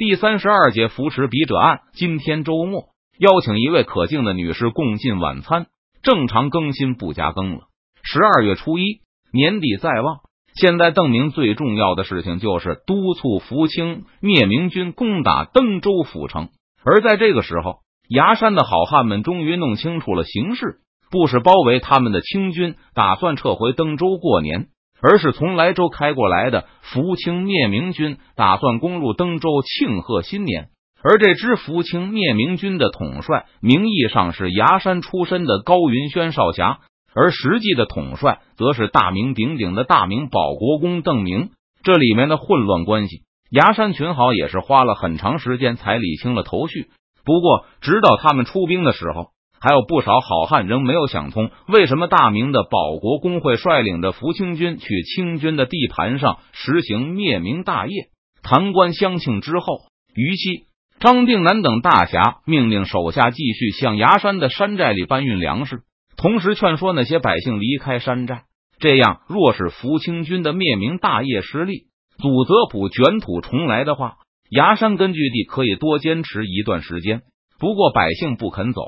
第三十二节扶持笔者案，今天周末邀请一位可敬的女士共进晚餐，正常更新不加更了。十二月初一，年底在望，现在邓明最重要的事情就是督促福清灭明军攻打登州府城。而在这个时候，崖山的好汉们终于弄清楚了形势，不是包围他们的清军打算撤回登州过年。而是从莱州开过来的福清灭明军，打算攻入登州庆贺新年。而这支福清灭明军的统帅，名义上是崖山出身的高云轩少侠，而实际的统帅则是大名鼎鼎的大明保国公邓明。这里面的混乱关系，崖山群豪也是花了很长时间才理清了头绪。不过，直到他们出兵的时候。还有不少好汉仍没有想通，为什么大明的保国公会率领着福清军去清军的地盘上实行灭明大业？弹冠相庆之后，于西、张定南等大侠命令手下继续向崖山的山寨里搬运粮食，同时劝说那些百姓离开山寨。这样，若是福清军的灭明大业失利，祖泽普卷土重来的话，崖山根据地可以多坚持一段时间。不过，百姓不肯走。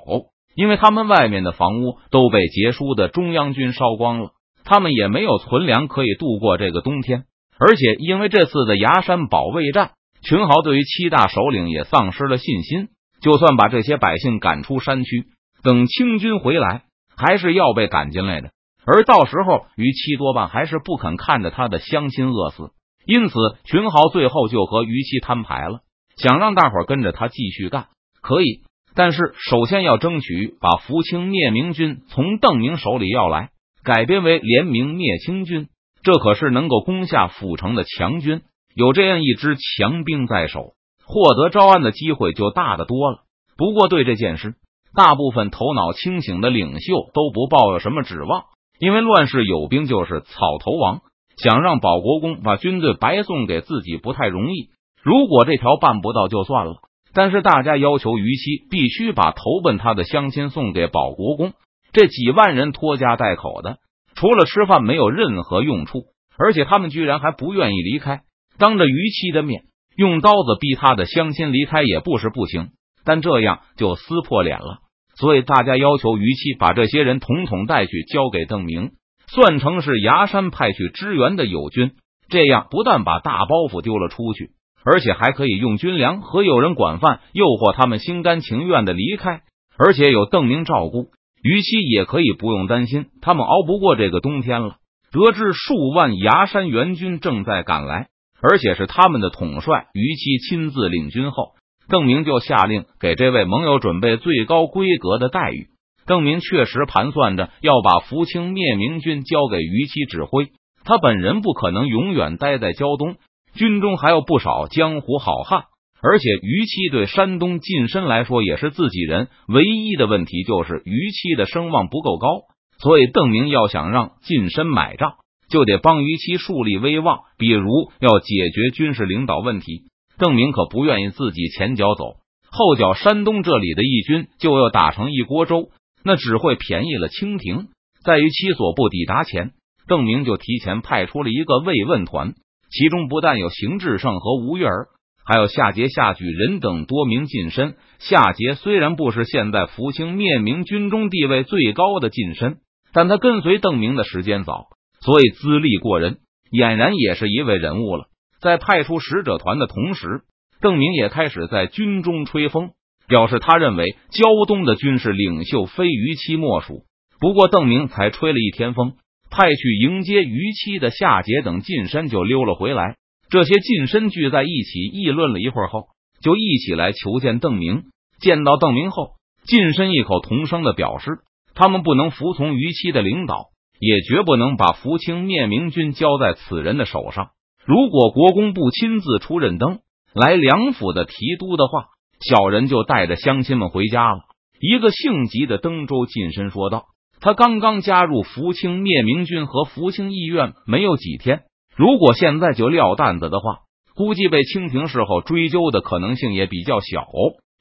因为他们外面的房屋都被结束的中央军烧光了，他们也没有存粮可以度过这个冬天。而且因为这次的崖山保卫战，群豪对于七大首领也丧失了信心。就算把这些百姓赶出山区，等清军回来，还是要被赶进来的。而到时候，于七多半还是不肯看着他的乡亲饿死。因此，群豪最后就和于七摊牌了，想让大伙跟着他继续干，可以。但是，首先要争取把福清灭明军从邓明手里要来，改编为联明灭清军。这可是能够攻下府城的强军，有这样一支强兵在手，获得招安的机会就大得多了。不过，对这件事，大部分头脑清醒的领袖都不抱有什么指望，因为乱世有兵就是草头王，想让保国公把军队白送给自己不太容易。如果这条办不到，就算了。但是大家要求于西必须把投奔他的乡亲送给保国公，这几万人拖家带口的，除了吃饭没有任何用处，而且他们居然还不愿意离开。当着于七的面用刀子逼他的乡亲离开也不是不行，但这样就撕破脸了。所以大家要求于七把这些人统统带去交给邓明，算成是崖山派去支援的友军。这样不但把大包袱丢了出去。而且还可以用军粮和有人管饭诱惑他们心甘情愿的离开，而且有邓明照顾，于西也可以不用担心他们熬不过这个冬天了。得知数万崖山援军正在赶来，而且是他们的统帅于七亲自领军后，邓明就下令给这位盟友准备最高规格的待遇。邓明确实盘算着要把福清灭明军交给于七指挥，他本人不可能永远待在胶东。军中还有不少江湖好汉，而且于七对山东近身来说也是自己人。唯一的问题就是于七的声望不够高，所以邓明要想让近身买账，就得帮于七树立威望。比如要解决军事领导问题，邓明可不愿意自己前脚走，后脚山东这里的义军就要打成一锅粥，那只会便宜了清廷。在于七所部抵达前，邓明就提前派出了一个慰问团。其中不但有邢志胜和吴月儿，还有夏桀、夏举人等多名近身。夏桀虽然不是现在福清灭明军中地位最高的近身，但他跟随邓明的时间早，所以资历过人，俨然也是一位人物了。在派出使者团的同时，邓明也开始在军中吹风，表示他认为胶东的军事领袖非于期莫属。不过，邓明才吹了一天风。派去迎接逾期的夏桀等近身就溜了回来。这些近身聚在一起议论了一会儿后，就一起来求见邓明。见到邓明后，近身异口同声的表示，他们不能服从逾期的领导，也绝不能把福清灭明军交在此人的手上。如果国公不亲自出任登来梁府的提督的话，小人就带着乡亲们回家了。一个姓吉的登州近身说道。他刚刚加入福清灭明军和福清义院没有几天，如果现在就撂担子的话，估计被清廷事后追究的可能性也比较小。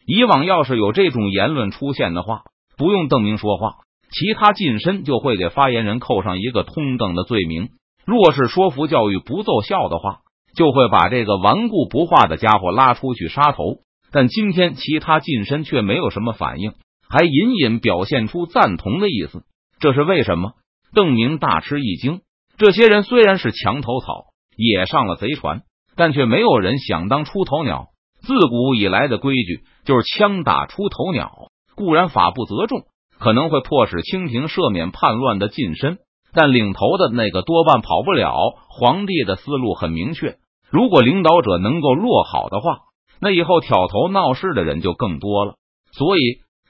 以往要是有这种言论出现的话，不用邓明说话，其他近身就会给发言人扣上一个通邓的罪名。若是说服教育不奏效的话，就会把这个顽固不化的家伙拉出去杀头。但今天其他近身却没有什么反应，还隐隐表现出赞同的意思。这是为什么？邓明大吃一惊。这些人虽然是墙头草，也上了贼船，但却没有人想当出头鸟。自古以来的规矩就是枪打出头鸟，固然法不责众，可能会迫使清廷赦免叛乱的近身，但领头的那个多半跑不了。皇帝的思路很明确，如果领导者能够落好的话。那以后挑头闹事的人就更多了，所以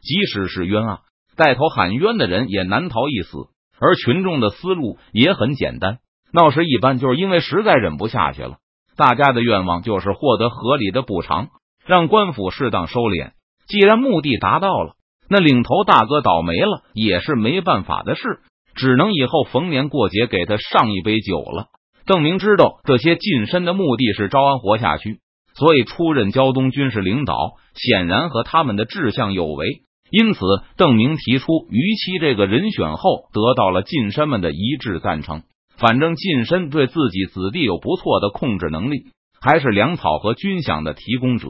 即使是冤案，带头喊冤的人也难逃一死。而群众的思路也很简单，闹事一般就是因为实在忍不下去了。大家的愿望就是获得合理的补偿，让官府适当收敛。既然目的达到了，那领头大哥倒霉了也是没办法的事，只能以后逢年过节给他上一杯酒了。邓明知道这些近身的目的是招安活下去。所以出任胶东军事领导，显然和他们的志向有违。因此，邓明提出于七这个人选后，得到了近身们的一致赞成。反正近身对自己子弟有不错的控制能力，还是粮草和军饷的提供者，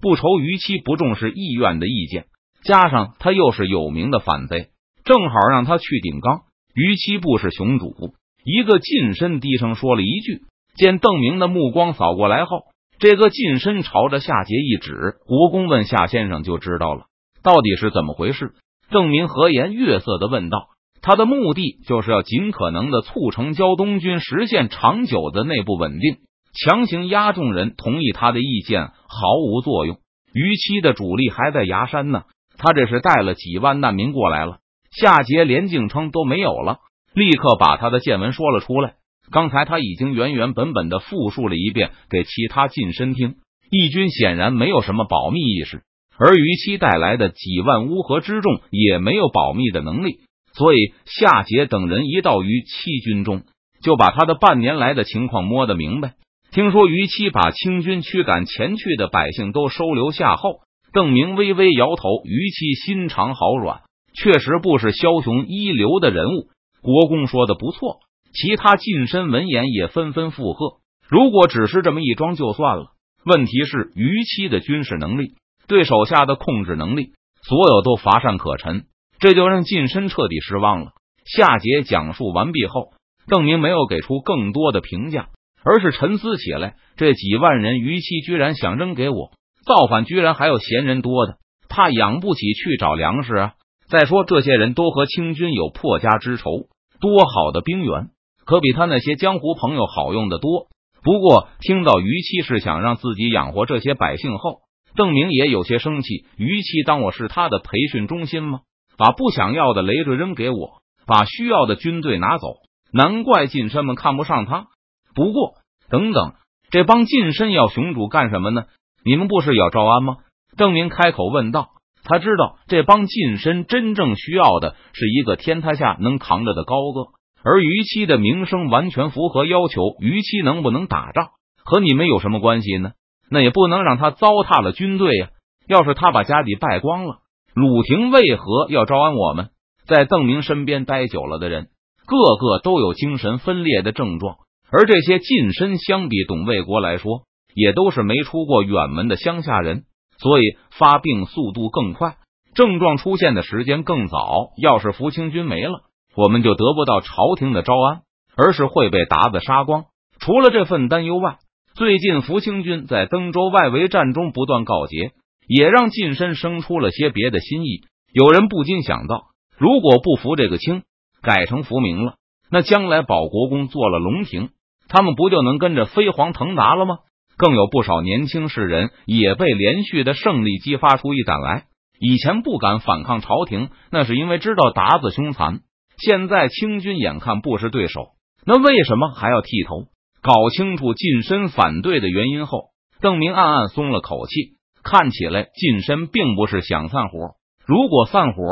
不愁于七不重视意愿的意见。加上他又是有名的反贼，正好让他去顶缸。于七不是雄主，一个近身低声说了一句。见邓明的目光扫过来后。这个近身朝着夏桀一指，国公问夏先生就知道了，到底是怎么回事？郑明和颜悦色的问道：“他的目的就是要尽可能的促成胶东军实现长久的内部稳定，强行压众人同意他的意见毫无作用。逾期的主力还在崖山呢，他这是带了几万难民过来了。夏桀连敬称都没有了，立刻把他的见闻说了出来。”刚才他已经原原本本的复述了一遍给其他近身听。义军显然没有什么保密意识，而于期带来的几万乌合之众也没有保密的能力，所以夏桀等人一到于七军中，就把他的半年来的情况摸得明白。听说于期把清军驱赶前去的百姓都收留下后，邓明微微摇头。于期心肠好软，确实不是枭雄一流的人物。国公说的不错。其他近身闻言也纷纷附和。如果只是这么一桩就算了，问题是逾期的军事能力、对手下的控制能力，所有都乏善可陈，这就让近身彻底失望了。夏桀讲述完毕后，邓明没有给出更多的评价，而是沉思起来：这几万人逾期居然想扔给我，造反居然还有闲人多的，怕养不起去找粮食啊！再说这些人都和清军有破家之仇，多好的兵源！可比他那些江湖朋友好用的多。不过听到于七是想让自己养活这些百姓后，邓明也有些生气。于七当我是他的培训中心吗？把不想要的累赘扔给我，把需要的军队拿走，难怪近身们看不上他。不过等等，这帮近身要雄主干什么呢？你们不是要招安吗？邓明开口问道。他知道这帮近身真正需要的是一个天塌下能扛着的高个。而于七的名声完全符合要求，于七能不能打仗和你们有什么关系呢？那也不能让他糟蹋了军队呀！要是他把家底败光了，鲁廷为何要招安我们？在邓明身边待久了的人，个个都有精神分裂的症状，而这些近身相比董卫国来说，也都是没出过远门的乡下人，所以发病速度更快，症状出现的时间更早。要是福清军没了。我们就得不到朝廷的招安，而是会被鞑子杀光。除了这份担忧外，最近福清军在登州外围战中不断告捷，也让近身生出了些别的心意。有人不禁想到，如果不服这个清，改成福明了，那将来保国公做了龙庭，他们不就能跟着飞黄腾达了吗？更有不少年轻士人也被连续的胜利激发出一胆来。以前不敢反抗朝廷，那是因为知道鞑子凶残。现在清军眼看不是对手，那为什么还要剃头？搞清楚近身反对的原因后，邓明暗暗松了口气。看起来近身并不是想散伙，如果散伙，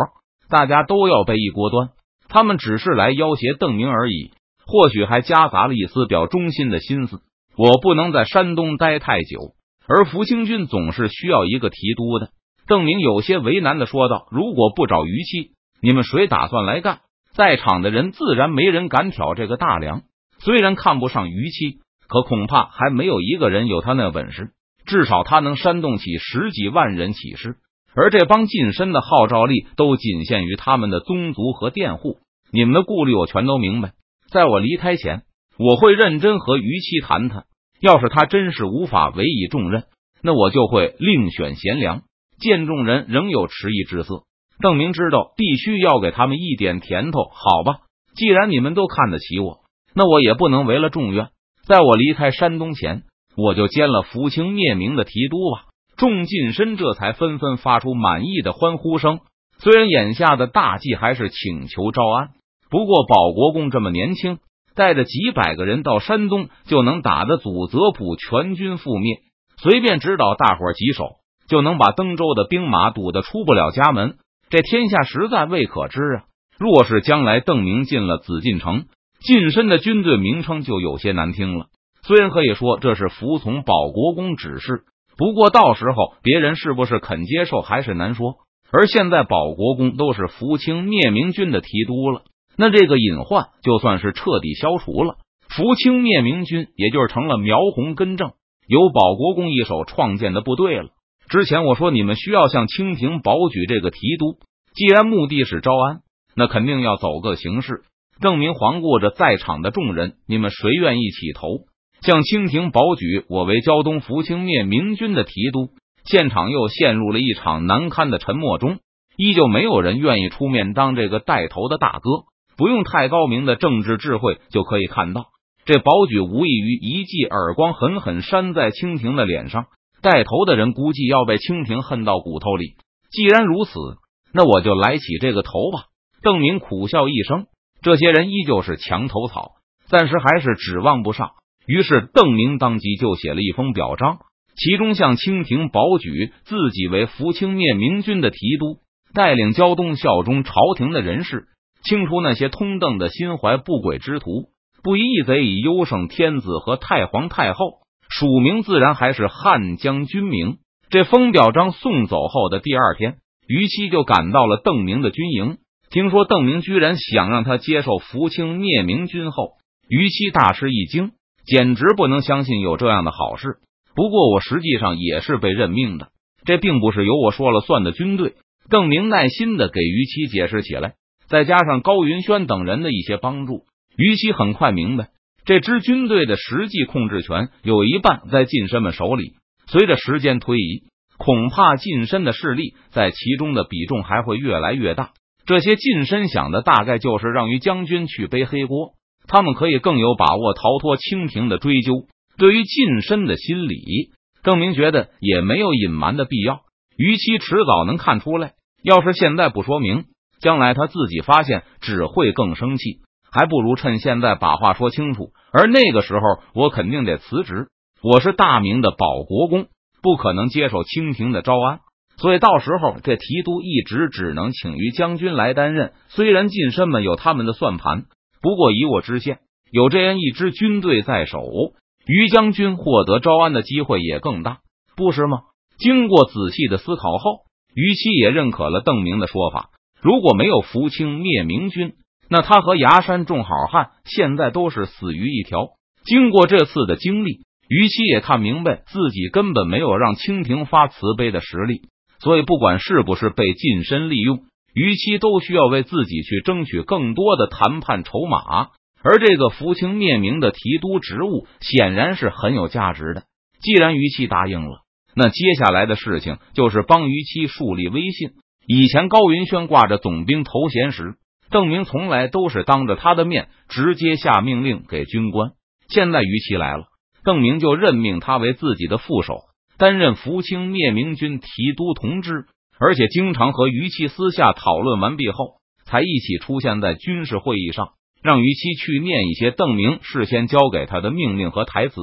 大家都要被一锅端。他们只是来要挟邓明而已，或许还夹杂了一丝表忠心的心思。我不能在山东待太久，而福清军总是需要一个提督的。邓明有些为难的说道：“如果不找于七，你们谁打算来干？”在场的人自然没人敢挑这个大梁。虽然看不上于七，可恐怕还没有一个人有他那本事。至少他能煽动起十几万人起事，而这帮近身的号召力都仅限于他们的宗族和佃户。你们的顾虑我全都明白。在我离开前，我会认真和于七谈谈。要是他真是无法委以重任，那我就会另选贤良。见众人仍有迟疑之色，邓明知道必须要给他们一点甜头。好吧，既然你们都看得起我，那我也不能违了众愿。在我离开山东前。我就兼了扶清灭明的提督吧。众近身这才纷纷发出满意的欢呼声。虽然眼下的大计还是请求招安，不过保国公这么年轻，带着几百个人到山东就能打得祖泽普全军覆灭，随便指导大伙几手，就能把登州的兵马堵得出不了家门。这天下实在未可知啊！若是将来邓明进了紫禁城，近身的军队名称就有些难听了。虽然可以说这是服从保国公指示，不过到时候别人是不是肯接受还是难说。而现在保国公都是扶清灭明军的提督了，那这个隐患就算是彻底消除了。扶清灭明军也就是成了苗红根正，由保国公一手创建的部队了。之前我说你们需要向清廷保举这个提督，既然目的是招安，那肯定要走个形式，证明环顾着在场的众人，你们谁愿意起头？向清廷保举我为胶东福清灭明军的提督，现场又陷入了一场难堪的沉默中，依旧没有人愿意出面当这个带头的大哥。不用太高明的政治智慧就可以看到，这保举无异于一记耳光，狠狠扇在清廷的脸上。带头的人估计要被清廷恨到骨头里。既然如此，那我就来起这个头吧。邓明苦笑一声，这些人依旧是墙头草，暂时还是指望不上。于是，邓明当即就写了一封表彰，其中向清廷保举自己为扶清灭明军的提督，带领胶东效忠朝廷的人士，清除那些通邓的心怀不轨之徒，不宜义贼以优胜天子和太皇太后，署名自然还是汉将军名。这封表彰送走后的第二天，于七就赶到了邓明的军营，听说邓明居然想让他接受福清灭明军后，于七大吃一惊。简直不能相信有这样的好事。不过我实际上也是被任命的，这并不是由我说了算的军队。邓明耐心的给于七解释起来，再加上高云轩等人的一些帮助，于七很快明白，这支军队的实际控制权有一半在近身们手里。随着时间推移，恐怕近身的势力在其中的比重还会越来越大。这些近身想的大概就是让于将军去背黑锅。他们可以更有把握逃脱清廷的追究。对于近身的心理，郑明觉得也没有隐瞒的必要。于其迟早能看出来，要是现在不说明，将来他自己发现只会更生气。还不如趁现在把话说清楚。而那个时候，我肯定得辞职。我是大明的保国公，不可能接受清廷的招安。所以到时候，这提督一直只能请于将军来担任。虽然近身们有他们的算盘。不过，以我知县有这样一支军队在手，于将军获得招安的机会也更大，不是吗？经过仔细的思考后，于七也认可了邓明的说法。如果没有扶清灭明军，那他和崖山众好汉现在都是死鱼一条。经过这次的经历，于七也看明白自己根本没有让清廷发慈悲的实力，所以不管是不是被近身利用。于期都需要为自己去争取更多的谈判筹码，而这个福清灭明的提督职务显然是很有价值的。既然于期答应了，那接下来的事情就是帮于期树立威信。以前高云轩挂着总兵头衔时，邓明从来都是当着他的面直接下命令给军官。现在于期来了，邓明就任命他为自己的副手，担任福清灭明军提督同知。而且经常和于七私下讨论完毕后，才一起出现在军事会议上，让于七去念一些邓明事先交给他的命令和台词。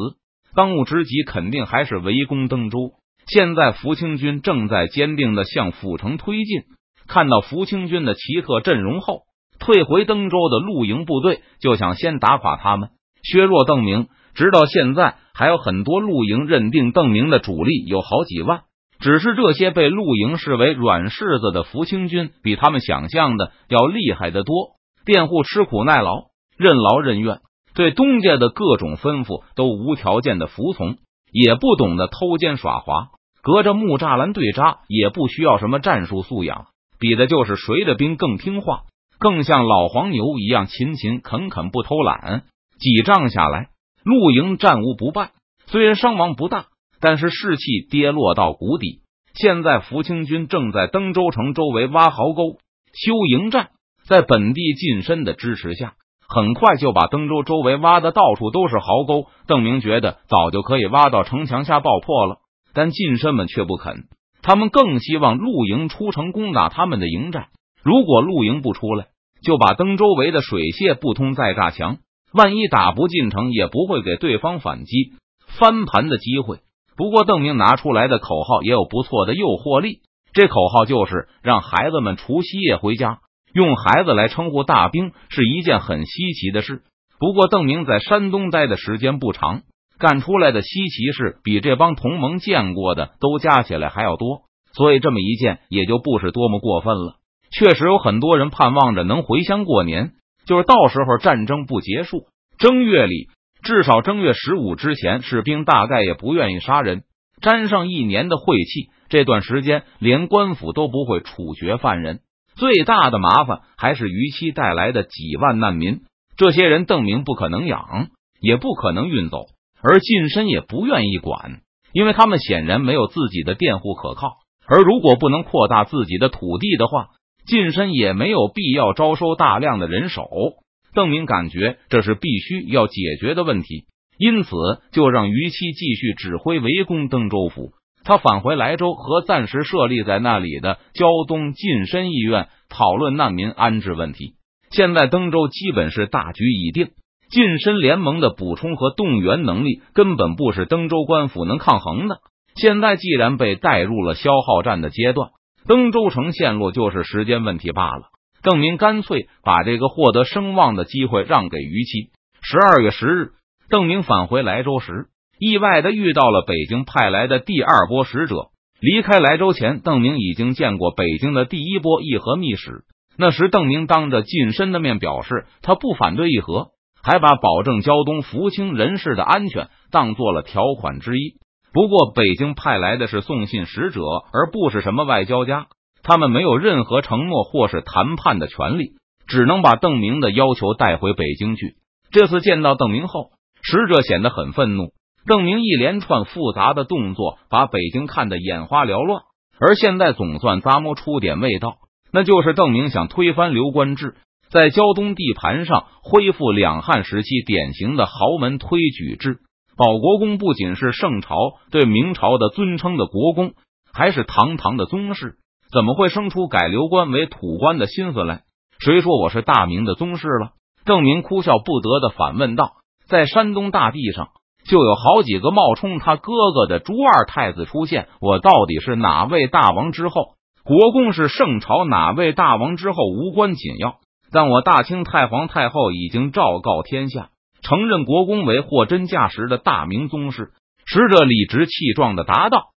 当务之急肯定还是围攻登州。现在福清军正在坚定的向府城推进。看到福清军的奇特阵容后，退回登州的露营部队就想先打垮他们，削弱邓明。直到现在，还有很多露营认定邓明的主力有好几万。只是这些被陆营视为软柿子的福清军，比他们想象的要厉害得多。佃户吃苦耐劳，任劳任怨，对东家的各种吩咐都无条件的服从，也不懂得偷奸耍滑，隔着木栅栏对扎，也不需要什么战术素养，比的就是谁的兵更听话，更像老黄牛一样勤勤恳恳，不偷懒。几仗下来，露营战无不败，虽然伤亡不大，但是士气跌落到谷底。现在福清军正在登州城周围挖壕沟、修营寨，在本地近身的支持下，很快就把登州周围挖的到处都是壕沟。邓明觉得早就可以挖到城墙下爆破了，但近身们却不肯，他们更希望露营出城攻打他们的营寨。如果露营不出来，就把登州围的水泄不通，再炸墙。万一打不进城，也不会给对方反击翻盘的机会。不过，邓明拿出来的口号也有不错的诱惑力。这口号就是让孩子们除夕夜回家，用孩子来称呼大兵是一件很稀奇的事。不过，邓明在山东待的时间不长，干出来的稀奇事比这帮同盟见过的都加起来还要多，所以这么一件也就不是多么过分了。确实有很多人盼望着能回乡过年。就是到时候战争不结束，正月里至少正月十五之前，士兵大概也不愿意杀人，沾上一年的晦气。这段时间连官府都不会处决犯人。最大的麻烦还是逾期带来的几万难民，这些人邓明不可能养，也不可能运走，而近身也不愿意管，因为他们显然没有自己的佃户可靠。而如果不能扩大自己的土地的话，近身也没有必要招收大量的人手，邓明感觉这是必须要解决的问题，因此就让于七继续指挥围攻登州府。他返回莱州，和暂时设立在那里的胶东近身医院讨论难民安置问题。现在登州基本是大局已定，近身联盟的补充和动员能力根本不是登州官府能抗衡的。现在既然被带入了消耗战的阶段。登州城陷落就是时间问题罢了。邓明干脆把这个获得声望的机会让给于七。十二月十日，邓明返回莱州时，意外的遇到了北京派来的第二波使者。离开莱州前，邓明已经见过北京的第一波议和密使。那时，邓明当着近身的面表示，他不反对议和，还把保证胶东福清人士的安全当做了条款之一。不过，北京派来的是送信使者，而不是什么外交家。他们没有任何承诺或是谈判的权利，只能把邓明的要求带回北京去。这次见到邓明后，使者显得很愤怒。邓明一连串复杂的动作，把北京看得眼花缭乱。而现在总算咂摸出点味道，那就是邓明想推翻刘官制，在胶东地盘上恢复两汉时期典型的豪门推举制。保国公不仅是圣朝对明朝的尊称的国公，还是堂堂的宗室，怎么会生出改刘官为土官的心思来？谁说我是大明的宗室了？郑明哭笑不得的反问道：“在山东大地上，就有好几个冒充他哥哥的朱二太子出现，我到底是哪位大王之后？国公是圣朝哪位大王之后无关紧要，但我大清太皇太后已经昭告天下。”承认国公为货真价实的大明宗室，使者理直气壮的答道：“